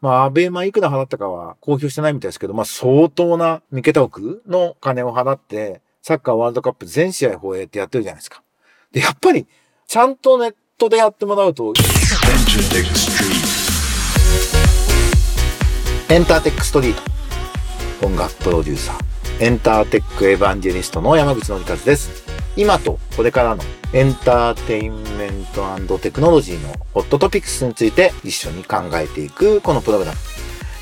まあ、アベマいくら払ったかは公表してないみたいですけど、まあ、相当な三桁億の金を払って、サッカーワールドカップ全試合放映ってやってるじゃないですか。で、やっぱり、ちゃんとネットでやってもらうと、エンターテックストリート。音楽プロデューサー。エンターテックエヴァンジェリストの山口のりかずです。今とこれからのエンターテインメントテクノロジーのホットトピックスについて一緒に考えていくこのプログラム。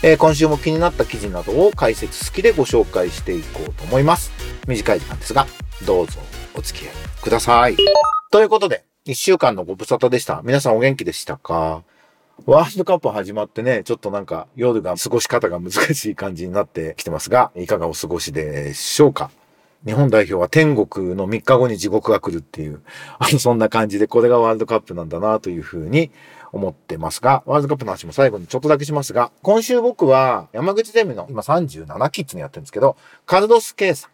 えー、今週も気になった記事などを解説好きでご紹介していこうと思います。短い時間ですが、どうぞお付き合いください。ということで、一週間のご無沙汰でした。皆さんお元気でしたか？ワールドカップ始まってね、ちょっとなんか夜が過ごし方が難しい感じになってきてますが、いかがお過ごしでしょうか？日本代表は天国の3日後に地獄が来るっていう、あの、そんな感じで、これがワールドカップなんだなというふうに思ってますが、ワールドカップの話も最後にちょっとだけしますが、今週僕は山口ゼミの今37キッズにやってるんですけど、カルドス・ケイさん。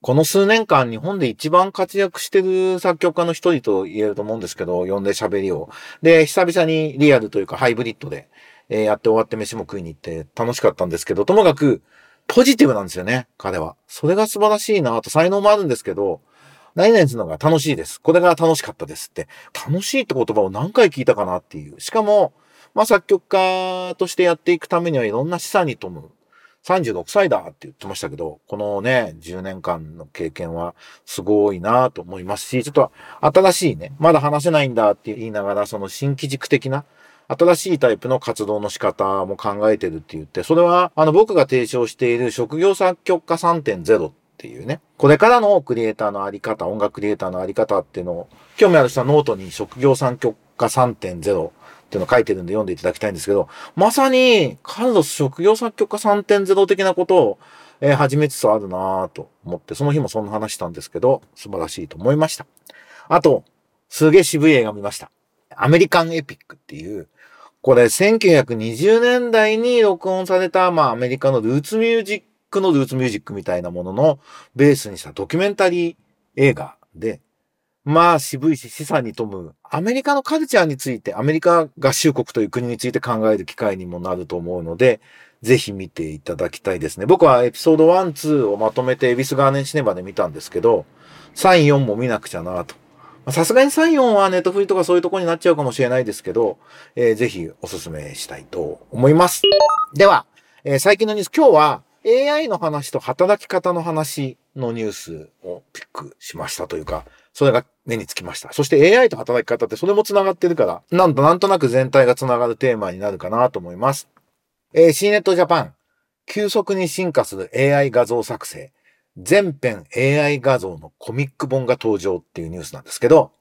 この数年間日本で一番活躍してる作曲家の一人と言えると思うんですけど、呼んで喋りを。で、久々にリアルというかハイブリッドで、え、やって終わって飯も食いに行って楽しかったんですけど、ともかくポジティブなんですよね、彼は。それが素晴らしいなと才能もあるんですけど、何々するのが楽しいです。これが楽しかったですって。楽しいって言葉を何回聞いたかなっていう。しかも、まあ作曲家としてやっていくためにはいろんな資産に富む36歳だって言ってましたけど、このね、10年間の経験はすごいなと思いますし、ちょっと新しいね、まだ話せないんだって言いながら、その新規軸的な新しいタイプの活動の仕方も考えてるって言って、それはあの僕が提唱している職業作曲家3.0っていうね、これからのクリエイターのあり方、音楽クリエイターのあり方っていうのを、興味ある人はノートに職業作曲家3.0っていうのを書いてるんで読んでいただきたいんですけど、まさに、カルロス職業作曲家3.0的なことを、え、始めつつあるなぁと思って、その日もそんな話したんですけど、素晴らしいと思いました。あと、すげえ渋い映画見ました。アメリカンエピックっていう、これ1920年代に録音された、まあアメリカのルーツミュージックのルーツミュージックみたいなもののベースにしたドキュメンタリー映画で、まあ渋いし資産に富むアメリカのカルチャーについて、アメリカ合衆国という国について考える機会にもなると思うので、ぜひ見ていただきたいですね。僕はエピソード1、2をまとめてエビスガーネンシネバで見たんですけど、3、4も見なくちゃなと。さすがに3、4はネットフリとかそういうとこになっちゃうかもしれないですけど、えー、ぜひお勧めしたいと思います。では、えー、最近のニュース、今日は AI の話と働き方の話のニュースをピックしましたというか、それが目につきました。そして AI と働き方ってそれも繋がってるから、なんとなんとなく全体が繋がるテーマになるかなと思います。えー、CNET Japan、急速に進化する AI 画像作成、全編 AI 画像のコミック本が登場っていうニュースなんですけど、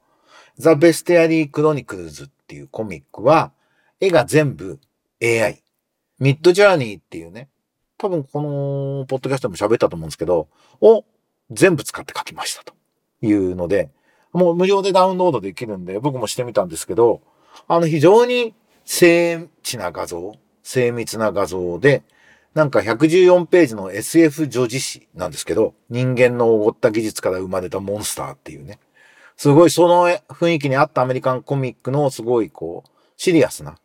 The Bestiary Chronicles っていうコミックは、絵が全部 AI。ミッドジャーニーっていうね、多分このポッドキャストでも喋ったと思うんですけど、を全部使って書きましたと。いうので、もう無料でダウンロードできるんで、僕もしてみたんですけど、あの非常に精緻な画像、精密な画像で、なんか114ページの SF 女児誌なんですけど、人間のおごった技術から生まれたモンスターっていうね。すごいその雰囲気に合ったアメリカンコミックのすごいこう、シリアスな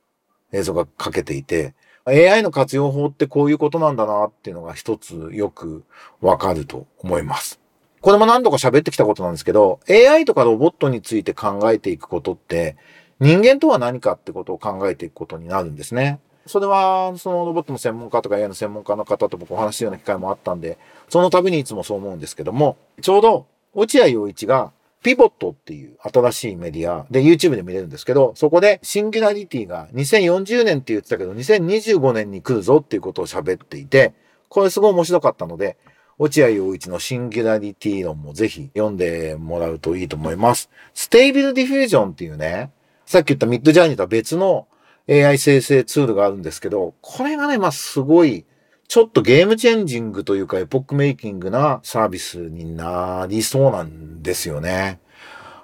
映像が描けていて、AI の活用法ってこういうことなんだなっていうのが一つよくわかると思います。これも何度か喋ってきたことなんですけど、AI とかロボットについて考えていくことって、人間とは何かってことを考えていくことになるんですね。それは、そのロボットの専門家とか AI の専門家の方と僕お話しするような機会もあったんで、その度にいつもそう思うんですけども、ちょうど、落合陽一が、 PIVOT っていう新しいメディアで YouTube で見れるんですけど、そこでシンギュラリティが2040年って言ってたけど、2025年に来るぞっていうことを喋っていて、これすごい面白かったので、落合陽一のシンギュラリティ論もぜひ読んでもらうといいと思います。 Stable Diffusion っていうね、さっき言った Midjourney とは別の AI 生成ツールがあるんですけど、これがね、まあ、すごい、ちょっとゲームチェンジングというかエポックメイキングなサービスになりそうなんですよね。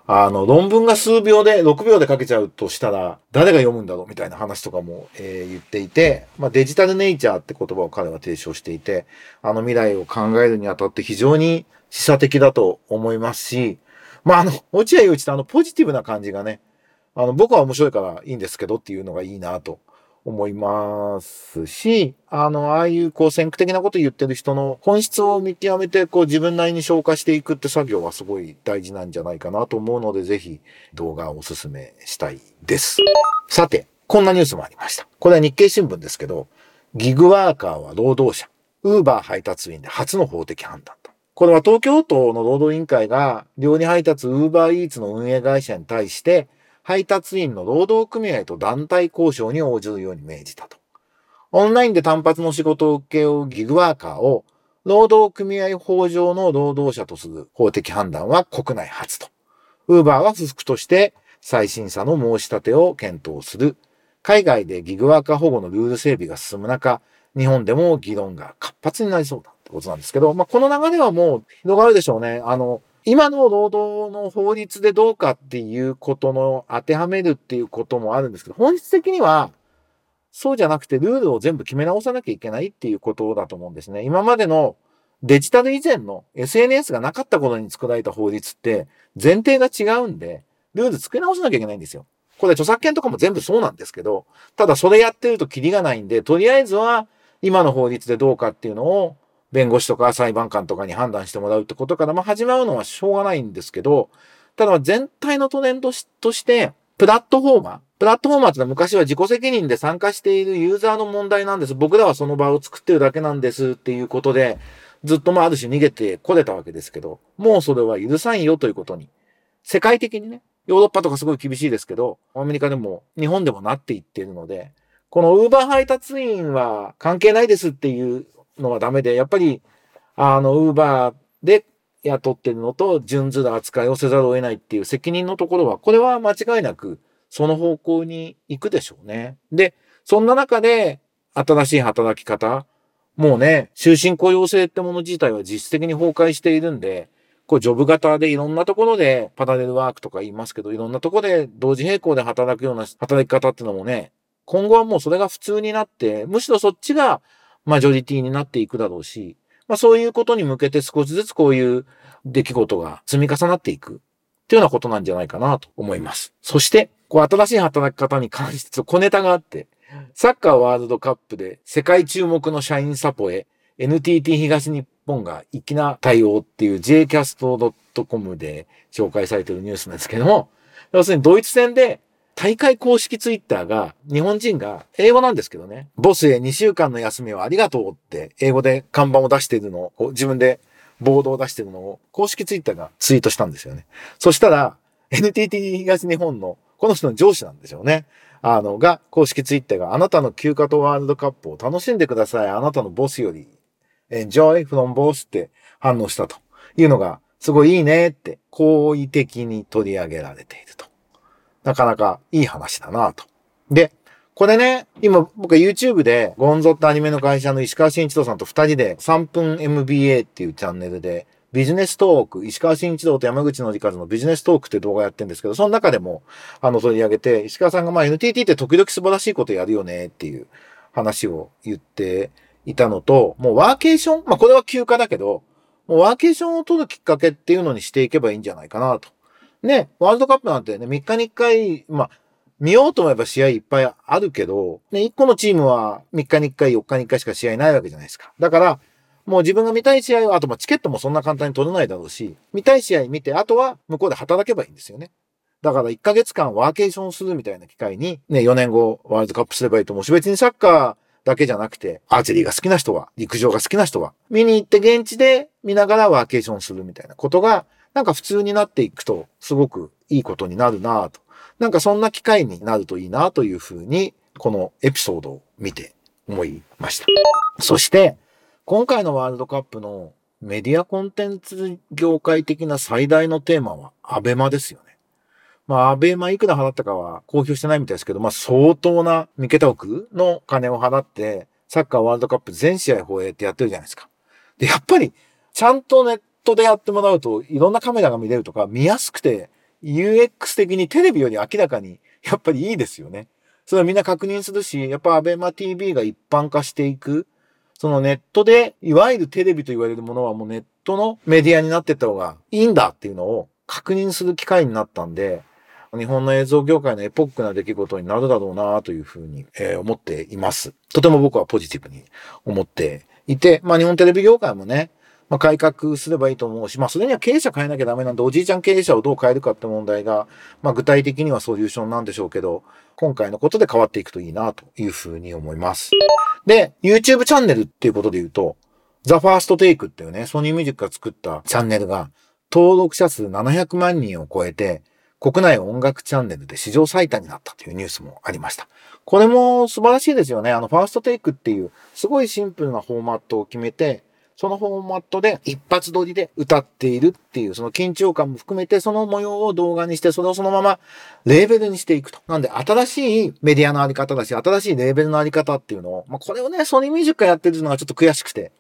あの、論文が数秒で、6秒で書けちゃうとしたら、誰が読むんだろう？みたいな話とかも、えー、言っていて、まあ、デジタルネイチャーって言葉を彼は提唱していて、あの未来を考えるにあたって非常に示唆的だと思いますし、まあ、あの、落合陽一ってあの、ポジティブな感じがね、あの、僕は面白いからいいんですけどっていうのがいいなと思いますし、あの、ああいうこう先駆的なこと言ってる人の本質を見極めてこう自分なりに消化していくって作業はすごい大事なんじゃないかなと思うので、ぜひ動画をおすすめしたいです。さて、こんなニュースもありました。これは日経新聞ですけど、ギグワーカーは労働者、ウーバー配達員で初の法的判断と。これは東京都の労働委員会が料理配達ウーバーイーツの運営会社に対して配達員の労働組合と団体交渉に応じるように命じたと。オンラインで単発の仕事を請け負うギグワーカーを労働組合法上の労働者とする法的判断は国内初と。ウーバーは不服として再審査の申し立てを検討する。海外でギグワーカー保護のルール整備が進む中、日本でも議論が活発になりそうだってことなんですけど、まあ、この流れはもう広がるでしょうね。あの、今の労働の法律でどうかっていうことの当てはめるっていうこともあるんですけど、本質的には、そうじゃなくてルールを全部決め直さなきゃいけないっていうことだと思うんですね。今までのデジタル以前の SNS がなかった頃に作られた法律って前提が違うんで、ルール作り直さなきゃいけないんですよ。これ著作権とかも全部そうなんですけど、ただそれやってるとキリがないんで、とりあえずは今の法律でどうかっていうのを弁護士とか裁判官とかに判断してもらうってことから、まあ始まるのはしょうがないんですけど、ただ全体のトレンドとして、プラットフォーマー。プラットフォーマーってのは昔は自己責任で参加しているユーザーの問題なんです。僕らはその場を作ってるだけなんですっていうことで、ずっとまあある種逃げてこれたわけですけど、もうそれは許さんよということに、世界的にね、ヨーロッパとかすごい厳しいですけど、アメリカでも日本でもなっていっているので、このウーバー配達員は関係ないですっていうのはダメで、やっぱり、あの、ウーバーで雇ってるのと、順ずる扱いをせざるを得ないっていう責任のところは、これは間違いなく、その方向に行くでしょうね。で、そんな中で、新しい働き方、もうね、終身雇用制ってもの自体は実質的に崩壊しているんで、こう、ジョブ型でいろんなところで、パラレルワークとか言いますけど、いろんなところで同時並行で働くような働き方ってのもね、今後はもうそれが普通になって、むしろそっちがマジョリティになっていくだろうし、まあそういうことに向けて少しずつこういう出来事が積み重なっていくっていうようなことなんじゃないかなと思います。そして、こう新しい働き方に関して小ネタがあって、サッカーワールドカップで世界注目の社員サポへ NTT 東日本が粋な対応っていう jcast.com で紹介されているニュースなんですけども、要するにドイツ戦で大会公式ツイッターが、日本人が、英語なんですけどね、ボスへ2週間の休みをありがとうって、英語で看板を出しているのを、自分でボードを出しているのを、公式ツイッターがツイートしたんですよね。そしたら、NTT 東日本の、この人の上司なんですよね。あの、が、公式ツイッターがあなたの休暇とワールドカップを楽しんでください。あなたのボスより、enjoy from boss って反応したというのが、すごいいいねって、好意的に取り上げられていると。なかなかいい話だなと。で、これね、今僕は YouTube でゴンゾってアニメの会社の石川慎一郎さんと二人で3分 MBA っていうチャンネルでビジネストーク、石川慎一郎と山口のりかずのビジネストークって動画やってるんですけど、その中でも、あの、取り上げて、石川さんがまあ NTT って時々素晴らしいことやるよねっていう話を言っていたのと、もうワーケーションまあこれは休暇だけど、もうワーケーションを取るきっかけっていうのにしていけばいいんじゃないかなと。ね、ワールドカップなんてね、3日に1回、まあ、見ようと思えば試合いっぱいあるけど、ね、1個のチームは3日に1回、4日に1回しか試合ないわけじゃないですか。だから、もう自分が見たい試合は、あとまあチケットもそんな簡単に取れないだろうし、見たい試合見て、あとは向こうで働けばいいんですよね。だから1ヶ月間ワーケーションするみたいな機会に、ね、4年後ワールドカップすればいいと思うし、別にサッカーだけじゃなくて、アーチェリーが好きな人は、陸上が好きな人は、見に行って現地で見ながらワーケーションするみたいなことが、なんか普通になっていくと、すごくいいことになるなと。なんかそんな機会になるといいなというふうに、このエピソードを見て思いました。そして、今回のワールドカップのメディアコンテンツ業界的な最大のテーマはアベマですよね。まあ、アベマいくら払ったかは公表してないみたいですけど、まあ、相当な三桁億の金を払って、サッカーワールドカップ全試合放映ってやってるじゃないですか。で、やっぱり、ちゃんとネッットでやってもらうと、いろんなカメラが見れるとか、見やすくて、UX 的にテレビより明らかに、やっぱりいいですよね。それはみんな確認するし、やっぱアベマ TV が一般化していく。そのネットで、いわゆるテレビと言われるものはもうネットのメディアになっていった方がいいんだっていうのを確認する機会になったんで、日本の映像業界のエポックな出来事になるだろうなというふうに、思っています。とても僕はポジティブに思っていて、まあ日本テレビ業界もね、まあ、改革すればいいと思うし、まあ、それには経営者変えなきゃダメなんで、おじいちゃん経営者をどう変えるかって問題が、まあ、具体的にはソリューションなんでしょうけど、今回のことで変わっていくといいな、というふうに思います。で、YouTube チャンネルっていうことで言うと、ザ・ファーストテイクっていうね、ソニーミュージックが作ったチャンネルが、登録者数700万人を超えて、国内音楽チャンネルで史上最多になったというニュースもありました。これも素晴らしいですよね。あの、ファーストテイクっていう、すごいシンプルなフォーマットを決めて、そのフォーマットで一発撮りで歌っているっていう、その緊張感も含めて、その模様を動画にして、それをそのままレーベルにしていくと。なんで、新しいメディアのあり方だし、新しいレーベルのあり方っていうのを、まあ、これをね、ソニーミュージックがやってるのがちょっと悔しくて、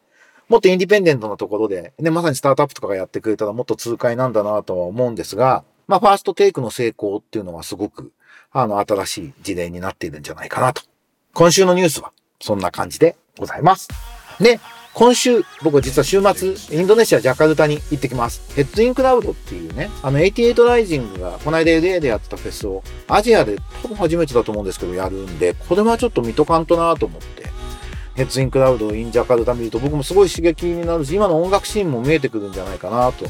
もっとインディペンデントなところで、ね、まさにスタートアップとかがやってくれたらもっと痛快なんだなとは思うんですが、まあ、ファーストテイクの成功っていうのはすごく、あの、新しい事例になっているんじゃないかなと。今週のニュースは、そんな感じでございます。で、今週、僕実は週末、インドネシア、ジャカルタに行ってきます。ヘッドインクラウドっていうね、あの88ライジングが、この間 LA でやってたフェスを、アジアで多分初めてだと思うんですけど、やるんで、これはちょっと見とかんとなと思って、ヘッズインクラウド、インジャカルタ見ると僕もすごい刺激になるし、今の音楽シーンも見えてくるんじゃないかなと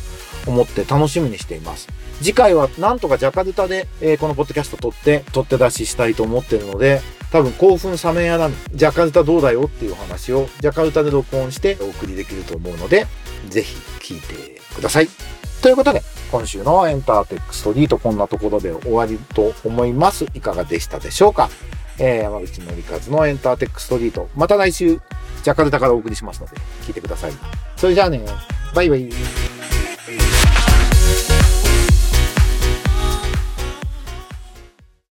思って楽しみにしています。次回はなんとかジャカルタで、えー、このポッドキャスト撮って、撮って出ししたいと思ってるので、多分興奮冷めやらぬ、ジャカルタどうだよっていう話を、ジャカルタで録音してお送りできると思うので、ぜひ聞いてください。ということで、今週のエンターテックストリートこんなところで終わりと思います。いかがでしたでしょうか？えー、山口のりかずのエンターテックストリート。また来週、ジャカルタからお送りしますので、聞いてください。それじゃあね、バイバイ。